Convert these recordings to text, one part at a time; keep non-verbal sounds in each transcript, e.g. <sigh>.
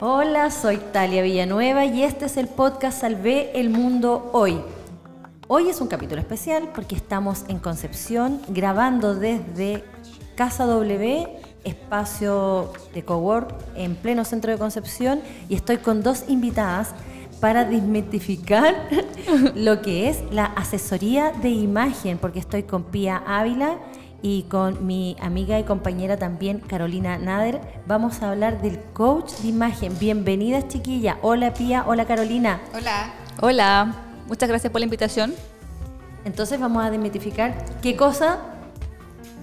Hola, soy Talia Villanueva y este es el podcast Salvé el Mundo Hoy. Hoy es un capítulo especial porque estamos en Concepción grabando desde Casa W, espacio de cowork en pleno centro de Concepción y estoy con dos invitadas para desmitificar <laughs> lo que es la asesoría de imagen, porque estoy con Pía Ávila y con mi amiga y compañera también Carolina Nader. Vamos a hablar del coach de imagen. Bienvenidas chiquilla. Hola Pía, hola Carolina. Hola. Hola, muchas gracias por la invitación. Entonces vamos a desmitificar qué cosa.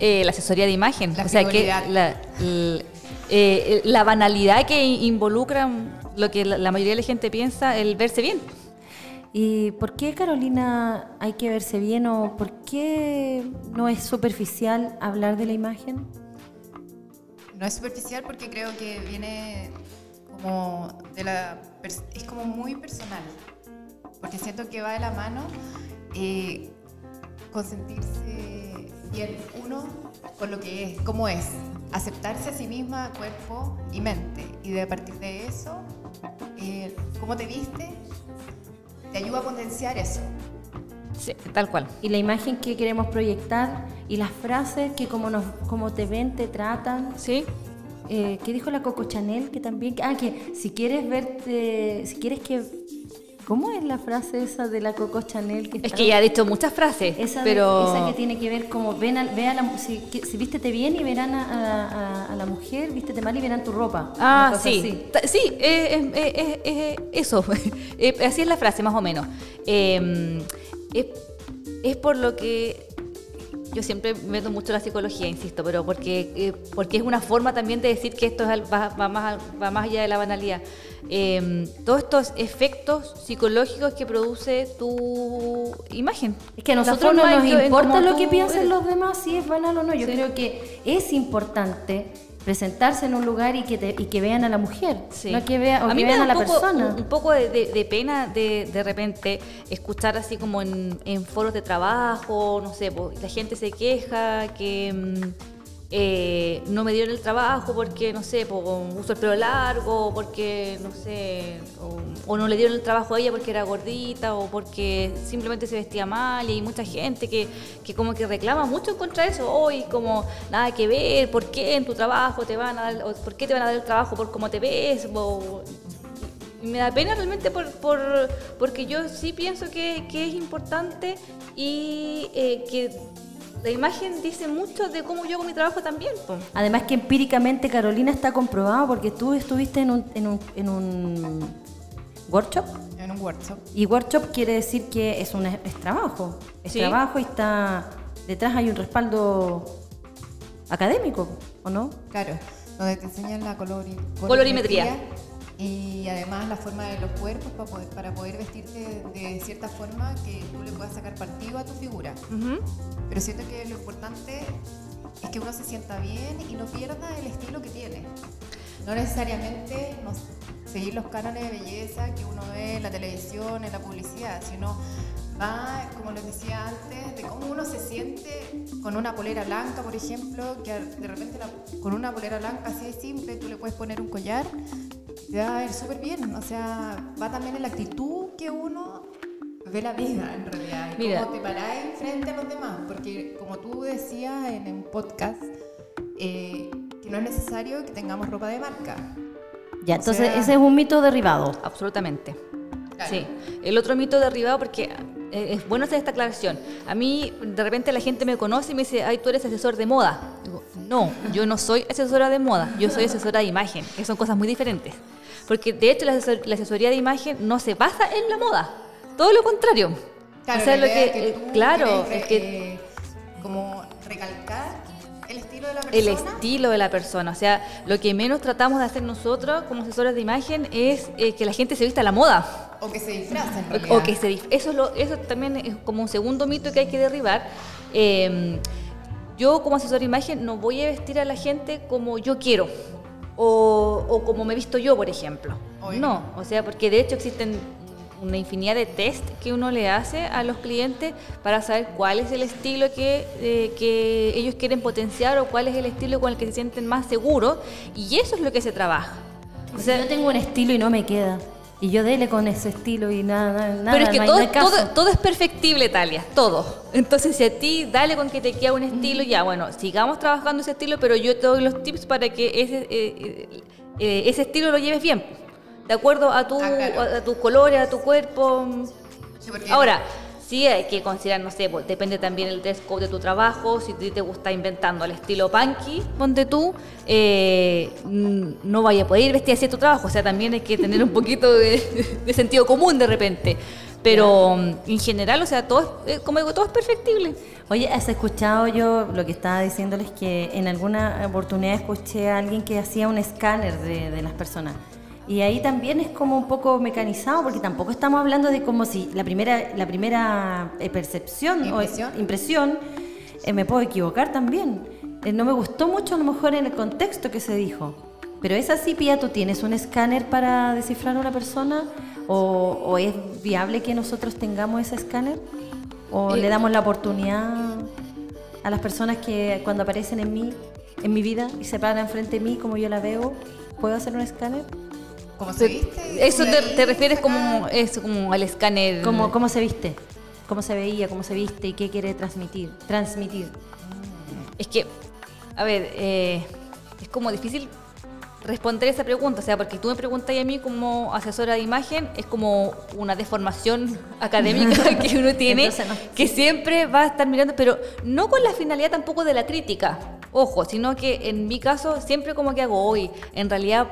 Eh, la asesoría de imagen. La o sea, que la, l- eh, la banalidad que involucra lo que la, mayoría de la gente piensa, el verse bien. ¿Y por qué Carolina hay que verse bien o por qué no es superficial hablar de la imagen? No es superficial porque creo que viene como de la... es como muy personal. Porque siento que va de la mano eh, con sentirse bien uno con lo que es, cómo es. Aceptarse a sí misma, cuerpo y mente. Y de a partir de eso, eh, cómo te viste, te ayuda a potenciar eso. Sí, tal cual. Y la imagen que queremos proyectar y las frases que como, nos, como te ven, te tratan. ¿Sí? Eh, ¿Qué dijo la Coco Chanel? Que también, ah, que si quieres verte, si quieres que, ¿cómo es la frase esa de la Coco Chanel? Que Es está- que ya ha dicho muchas frases, esa, de- pero... esa que tiene que ver como, ven a, ve a la, si, que- si vístete bien y verán a, a- a- a la mujer, vístete mal y verán tu ropa. Ah, sí, sí, eh, eso, así es la frase más o menos. Eh, es, es por lo que yo siempre meto mucho la psicología, insisto, pero porque, eh, porque es una forma también de decir que esto es va, va más, va más allá de la banalidad. Eh, todos estos efectos psicológicos que produce tu imagen. Es que a nosotros no nos importa lo que piensen eres. los demás, si es banal o no. Yo Sí. creo que es importante presentarse en un lugar y que, te- y que vean a la mujer, Sí. no que, vea, o a que vean a la poco, persona. un, un poco de, de- de pena de, de repente escuchar así como en, en foros de trabajo, no sé, la gente se queja que mm, eh, no me dieron el trabajo porque, no sé, po, uso el pelo largo, porque, no sé, o, no le dieron el trabajo a ella porque era gordita o porque simplemente se vestía mal y hay mucha gente que, que como que reclama mucho contra eso, hoy como nada que ver, ¿por qué en tu trabajo te van a dar, o por te van a dar el trabajo por cómo te ves? Me da pena realmente por, por- porque yo sí pienso que, que es importante y eh, que la imagen dice mucho de cómo yo hago mi trabajo también. po. Además que empíricamente Carolina está comprobado porque tú estuviste en un, en un, en un workshop En un workshop. y workshop quiere decir que es, un, es trabajo, es Sí. trabajo y está detrás hay un respaldo académico, ¿o no? Claro, donde te enseñan la colori- Colorimetría. Y además la forma de los cuerpos para poder, para poder vestirte de cierta forma que tú le puedas sacar partido a tu figura. Ujú. Pero siento que lo importante es que uno se sienta bien y no pierda el estilo que tiene. No necesariamente no seguir los cánones de belleza que uno ve en la televisión, en la publicidad, sino va, como les decía antes, de cómo uno se siente con una polera blanca, por ejemplo, que de repente la- con una polera blanca así de simple tú le puedes poner un collar, te va a ir súper bien. O sea, va también en la actitud que uno ve la vida en realidad y Mira. cómo te paráis frente a los demás. Porque como tú decías en un podcast, eh, que no es necesario que tengamos ropa de marca. Ya, O entonces sea- ese es un mito derribado. Absolutamente. Claro. Sí. El otro mito derribado, porque eh, es bueno hacer esta aclaración. A mí, de repente, la gente me conoce y me dice, ay, tú eres asesor de moda. Digo, no, yo no soy asesora de moda, yo soy asesora de imagen, que son cosas muy diferentes. Porque, de hecho, la, asesor- la asesoría de imagen no se basa en la moda, todo lo contrario. Claro, o sea, lo que, eh, claro, es que eh, como recalcar el estilo de la el persona. estilo de la persona. O sea, lo que menos tratamos de hacer nosotros como asesores de imagen es eh, que la gente se vista a la moda. o que se disfraza en O- que se eso, es lo- eso también es como un segundo mito que hay que derribar. Eh, yo como asesor de imagen no voy a vestir a la gente como yo quiero o, o como me he visto yo, por ejemplo. Obvio. No, o sea, porque de hecho existen una infinidad de test que uno le hace a los clientes para saber cuál es el estilo que, eh, que ellos quieren potenciar o cuál es el estilo con el que se sienten más seguros y eso es lo que se trabaja. O sea, yo tengo un estilo y no me queda. Y yo dele con ese estilo y nada, nada. Pero es que no hay- todo, no hay caso. todo, todo es perfectible, Talia, todo. Entonces, si a ti dale con que te queda un estilo, ya, bueno, sigamos trabajando ese estilo, pero yo te doy los tips para que ese, eh, eh, eh, ese estilo lo lleves bien. De acuerdo a, tu, Ah, claro. a, a tus colores, a tu cuerpo. Sí, Ahora, sí hay que considerar, no sé, pues, depende también el dress code de tu trabajo, si te gusta inventando el estilo punky, ponte tú, eh, no vaya a poder ir vestida así a tu trabajo, o sea, también hay que tener un poquito de, de sentido común de repente. Pero mm, en general, o sea, todo es, eh, como digo, todo es perfectible. Oye, ¿has escuchado yo lo que estaba diciéndoles que en alguna oportunidad escuché a alguien que hacía un escáner de, de las personas? Y ahí también es como un poco mecanizado, porque tampoco estamos hablando de como si la primera, la primera eh, percepción Impresión. o impresión, eh, me puedo equivocar también. Eh, no me gustó mucho a lo mejor en el contexto que se dijo. Pero es así, Pía, ¿tú tienes un escáner para descifrar a una persona? ¿O, o es viable que nosotros tengamos ese escáner? ¿O Eh, le damos la oportunidad a las personas que cuando aparecen en mí, en mi vida, y se paran enfrente de mí como yo la veo, ¿puedo hacer un escáner? ¿Cómo se viste? Eso te, refieres como, eso, como al escáner. ¿Cómo, ¿Cómo se viste? ¿Cómo se veía? ¿Cómo se viste? ¿Y qué quiere transmitir? Transmitir. Es que, a ver, eh, es como difícil responder esa pregunta, o sea, porque tú me preguntas a mí como asesora de imagen, es como una deformación <laughs> académica <laughs> que uno tiene, no. que siempre va a estar mirando, pero no con la finalidad tampoco de la crítica, ojo, sino que en mi caso siempre como que hago hoy, en realidad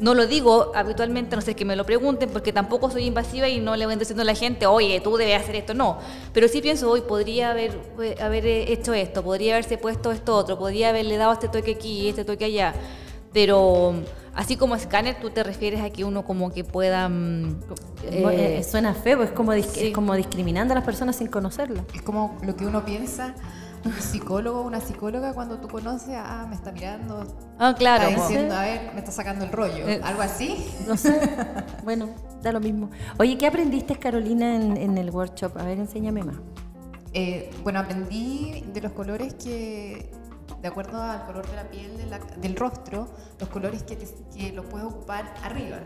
no lo digo habitualmente, no sé que me lo pregunten, porque tampoco soy invasiva y no le voy diciendo a la gente, oye, tú debes hacer esto, no. Pero sí pienso, hoy podría haber, eh, haber eh, hecho esto, podría haberse puesto esto otro, podría haberle dado este toque aquí, este toque allá. Pero así como escáner, tú te refieres a que uno como que pueda... mm, Eh, eh, suena feo, es como, dis- sí. es como discriminando a las personas sin conocerlas. Es como lo que uno piensa, un psicólogo o una psicóloga cuando tú conoces, ah, me está mirando, ah, claro. está diciendo, a ver, me está sacando el rollo, Eh, algo así. No sé. <laughs> bueno, da lo mismo. Oye, ¿qué aprendiste, Carolina, en, en el workshop? A ver, enséñame más. Eh, bueno, aprendí de los colores que, de acuerdo al color de la piel de la- del rostro, los colores que, te- que los puedes ocupar arriba.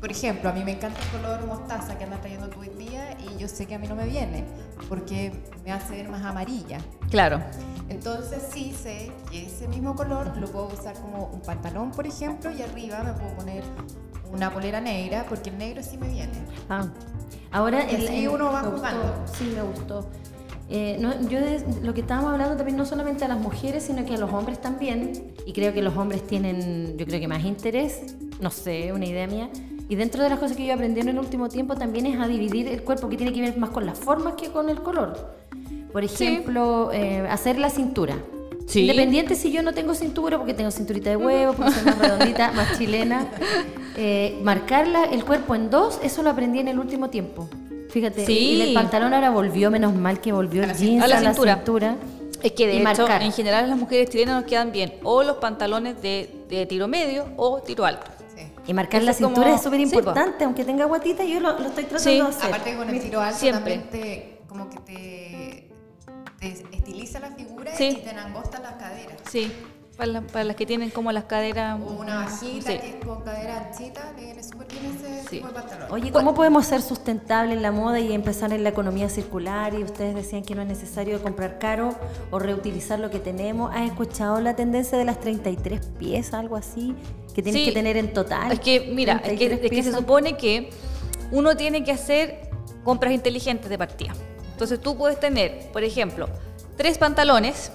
Por ejemplo, a mí me encanta el color mostaza que andas trayendo tú hoy día y yo sé que a mí no me viene porque me hace ver más amarilla. Claro. Entonces sí sé que ese mismo color lo puedo usar como un pantalón, por ejemplo, y arriba me puedo poner una polera negra porque el negro sí me viene. Ah, ahora Y así uno va me gustó, jugando. Sí, me gustó. Eh, no, yo de lo que estábamos hablando también no solamente a las mujeres, sino que a los hombres también. Y creo que los hombres tienen, yo creo que más interés, no sé, una idea mía. Y dentro de las cosas que yo aprendí en el último tiempo también es a dividir el cuerpo, que tiene que ver más con las formas que con el color. Por ejemplo, eh, hacer la cintura. Sí. Independiente si yo no tengo cintura, porque tengo cinturita de huevo, porque soy más redondita, <laughs> más chilena. Eh, marcarla, el cuerpo en dos, eso lo aprendí en el último tiempo. Fíjate, Sí. y el pantalón ahora volvió, menos mal que volvió A el la jeans cintura. a la la cintura. cintura. Es que de Y hecho, marcar. en general las mujeres chilenas nos quedan bien o los pantalones de, de tiro medio o tiro alto. Y marcar la como- cintura es súper sí, importante, aunque tenga guatita, yo lo, lo estoy tratando Sí. de hacer. Aparte que con el tiro alto Siempre. también te, como que te, te estiliza la figura Sí. y te angosta las caderas. Sí, para, la- para las que tienen como las caderas... O una bajita Sí. que es con cadera anchita, le viene súper bien ese Sí. tipo de pantalón. Oye, ¿cómo podemos ser sustentables en la moda y empezar en la economía circular? Y ustedes decían que no es necesario comprar caro o reutilizar lo que tenemos. ¿Has escuchado la tendencia de las 33 piezas, algo así? Que tienes Sí. que tener en total. Es que, mira, es que, 33 es que se supone que uno tiene que hacer compras inteligentes de partida. Entonces tú puedes tener, por ejemplo, tres pantalones,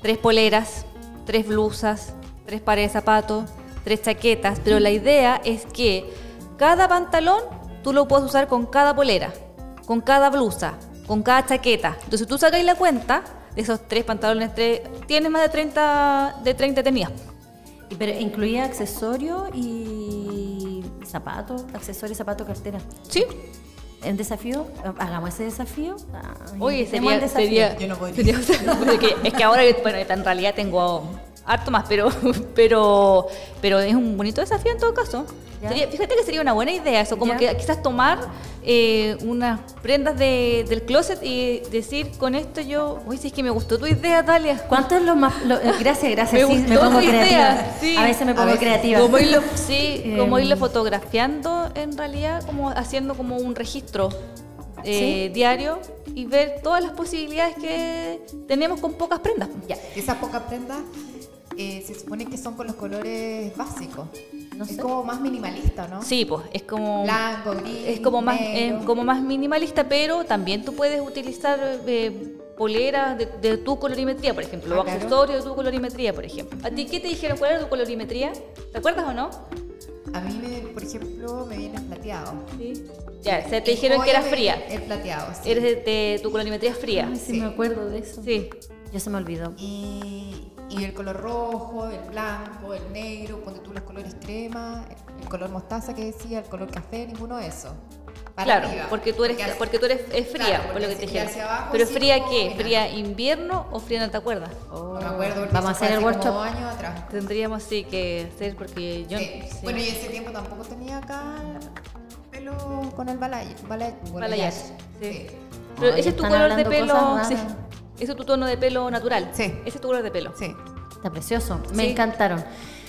tres poleras, tres blusas, tres pares de zapatos, tres chaquetas, pero la idea es que cada pantalón tú lo puedes usar con cada polera, con cada blusa, con cada chaqueta. Entonces tú sacáis la cuenta de esos tres pantalones, tres, tienes más de 30, de 30 tenidas. Pero incluía accesorios y zapatos, accesorios, zapatos, cartera. ¿Sí? ¿En desafío? Hagamos ese desafío. Ah, Oye, sería, desafío. sería, Yo no podría. sería- o sea, es, que, es que ahora, bueno, en realidad tengo harto más, pero, <laughs> pero, pero es un bonito desafío en todo caso. Sería- fíjate que sería una buena idea eso, como Ya. que quizás tomar eh, unas prendas de- del closet y decir con esto yo, uy, si es que me gustó tu idea, Talia. ¿Cuánto es lo más.? lo- eh, gracias, gracias. Me sí, me gustó pongo tu idea, sí. A veces me pongo veces. creativa. Como irlo, sí, <laughs> como Em. irlo fotografiando en realidad, como haciendo como un registro eh, Sí. diario y ver todas las posibilidades que tenemos con pocas prendas. Ya. Esas pocas prendas eh, se supone que son con los colores básicos. No es sé. como más minimalista, ¿no? Sí, pues es como Blanco, gris. es como más eh, como más minimalista, pero también tú puedes utilizar eh, poleras de, de tu colorimetría, por ejemplo, Ah, o claro. accesorios de tu colorimetría, por ejemplo. ¿A ti qué te dijeron cuál era tu colorimetría? ¿Te acuerdas o no? A mí, me, por ejemplo, me viene plateado. Sí. Ya, o sea, te El dijeron que era fría. El plateado, sí. Eres de, de- tu colorimetría es fría. Ay, sí, Sí. me acuerdo de eso. Sí. Ya se me olvidó. Y, y el color rojo, el blanco, el negro, ponte tú los colores crema, el, color mostaza que decía, el color café, ninguno de esos. Para Claro, arriba. porque tú eres Porque porque tú eres es fría, Claro, por lo que te abajo, Pero sí, fría qué? ¿Fría invierno o fría no te acuerdas? No me acuerdo. porque Vamos a hacer el workshop. años atrás. Tendríamos sí que hacer porque yo Sí. sí. Bueno, y ese tiempo tampoco tenía acá pelo con el balayage. balayage, Balayage, sí. Sí. Pero Ay, ese es tu color de pelo. Ese es tu tono de pelo natural. Sí. Ese es tu color de pelo. Sí. Está precioso. Me Sí. encantaron.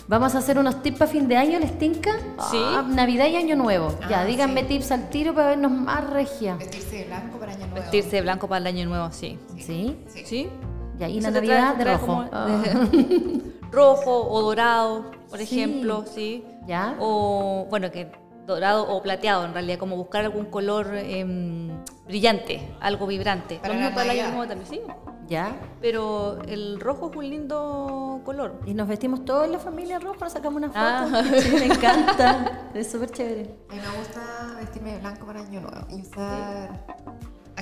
Vamos a hacer unos tips para fin de año, ¿les tinca? Sí. Ah, Navidad y Año Nuevo. ya, Ah, díganme sí. tips al tiro para vernos más regia. Vestirse de blanco para año nuevo. Vestirse de blanco para el año nuevo, sí. ¿Sí? Sí. ¿Sí? Ya, y la Navidad trae- de trae rojo. como- Ah. <laughs> rojo o dorado, por Sí. ejemplo, sí. Ya. O, bueno, que dorado o plateado, en realidad, como buscar algún color em, brillante, algo vibrante. Para Lo mismo para el año Navidad. nuevo también, sí. Ya. Pero el rojo es un lindo color. Y nos vestimos todos en la familia rojo, nos sacamos una foto. Ah. <laughs> Sí, me encanta. Es súper chévere. A mí me gusta vestirme de blanco para año nuevo y usar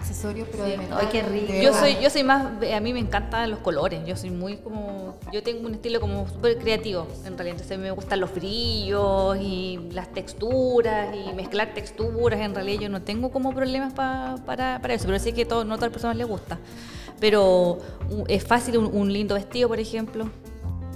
accesorios, pero de metal. Ay, qué rico. Yo soy, yo soy más, a mí me encantan los colores, yo soy muy como, yo tengo un estilo como súper creativo, en realidad, entonces me gustan los brillos y las texturas y mezclar texturas, en realidad yo no tengo como problemas pa- para, para eso, pero sé que todo, no a todas las personas les gusta, pero es fácil un, un lindo vestido, por ejemplo,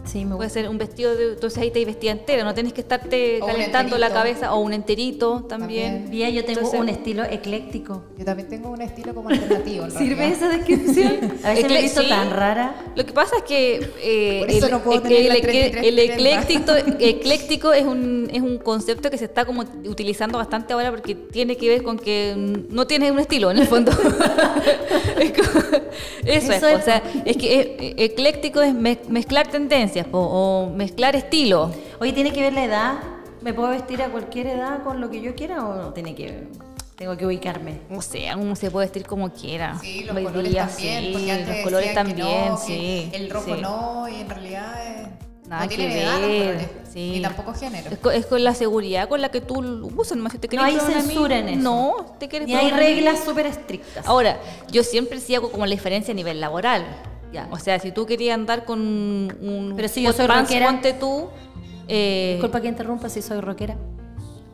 Sí, me puede ser un vestido, de, entonces ahí te vestida entera, no tienes que estarte O calentando la cabeza, o un enterito también. También. Bien, yo tengo Entonces- un estilo ecléctico. Yo también tengo un estilo como alternativo. ¿Sirve realidad. esa descripción? <laughs> A veces me he Ecle- visto sí. tan rara. Lo que pasa es que eh, el, no puedo el- tener el las ecle- 33 el prendas. ecléctico, <laughs> ecléctico es un, es un concepto que se está como utilizando bastante ahora porque tiene que ver con que no tienes un estilo en el fondo. <laughs> Es como- eso, Eso es, es. o sea, es que eh, ecléctico es mez- mezclar tendencias po, o mezclar estilo. Oye, ¿tiene que ver la edad? ¿Me puedo vestir a cualquier edad con lo que yo quiera o no tiene que Tengo que ubicarme. O sea, uno se puede vestir como quiera. Sí, los Hoy colores día, también. sí, porque antes los colores también, no, sí. El rojo sí. no, y en realidad eh, Nada no que edad ver, sí. Ni tampoco género. Es con, es con la seguridad con la que tú lo usas, nomás si te No hay censura en eso. No, te quieres Y hay reglas súper estrictas. Ahora, yo siempre sí hago como la diferencia a nivel laboral. Ya. O sea, si tú querías andar con un Pero si yo soy pants, rockera. ponte tú. Eh, Disculpa que interrumpa si soy rockera.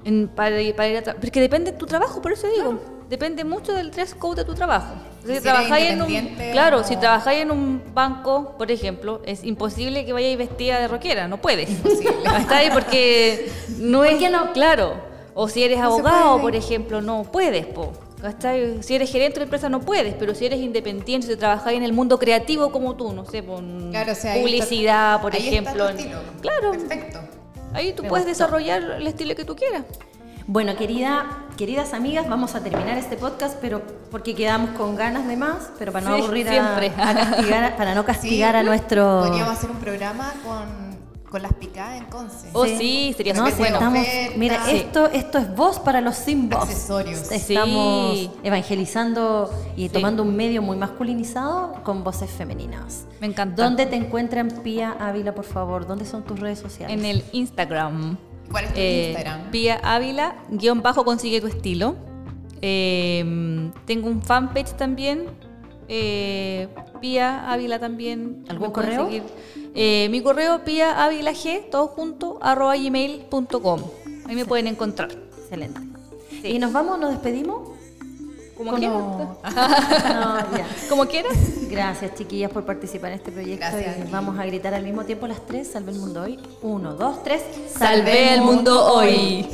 en- para, para ir a tra- Porque depende de tu trabajo, por eso digo. Depende mucho del dress code de tu trabajo. Si, Si trabajáis en un, claro, si trabajáis en un banco, por ejemplo, es imposible que vayáis vestida de rockera, no puedes. Imposible. <laughs> ¿Cachai? Porque no es qué no? claro. O si eres No abogado, por ejemplo, no puedes, po. ¿Cachai? Si eres gerente de empresa no puedes, pero si eres independiente, si trabajáis en el mundo creativo como tú, no sé, con Claro, o sea, ahí publicidad, está- por ahí está ejemplo. tu en- estilo. Claro, Perfecto. ahí tú Me puedes gustó. desarrollar el estilo que tú quieras. Bueno, querida, queridas amigas, vamos a terminar este podcast, pero porque quedamos con ganas de más, pero para no Sí, aburrir a, siempre. a castigar, para no castigar a nuestro. Podríamos hacer un programa con, con las picadas en Conce. Oh, sí, sería No, si bueno. estamos- Oferta. mira, Sí. esto, esto es voz para los sin voz. Accesorios. Estamos Sí. evangelizando y Sí. tomando un medio muy masculinizado con voces femeninas. Me encanta. ¿Dónde te encuentran, Pía Ávila, por favor? ¿Dónde son tus redes sociales? En el Instagram. ¿Cuál es tu Eh, Instagram? Pía Ávila, guion bajo consigue tu estilo. Eh, tengo un fanpage también. Eh, Pía Ávila también. ¿Algún correo? seguir. Eh, mi correo pía g, todo junto, arroba gmail.com. Ahí me pueden encontrar. Excelente. Sí. ¿Y nos vamos, nos despedimos? Como Con- quieras. <laughs> No, ya. <laughs> Como quieras. Gracias, chiquillas, por participar en este proyecto. Gracias Y vamos a gritar al mismo tiempo las tres. Salve el mundo hoy. Uno, dos, tres. Salve el mundo hoy.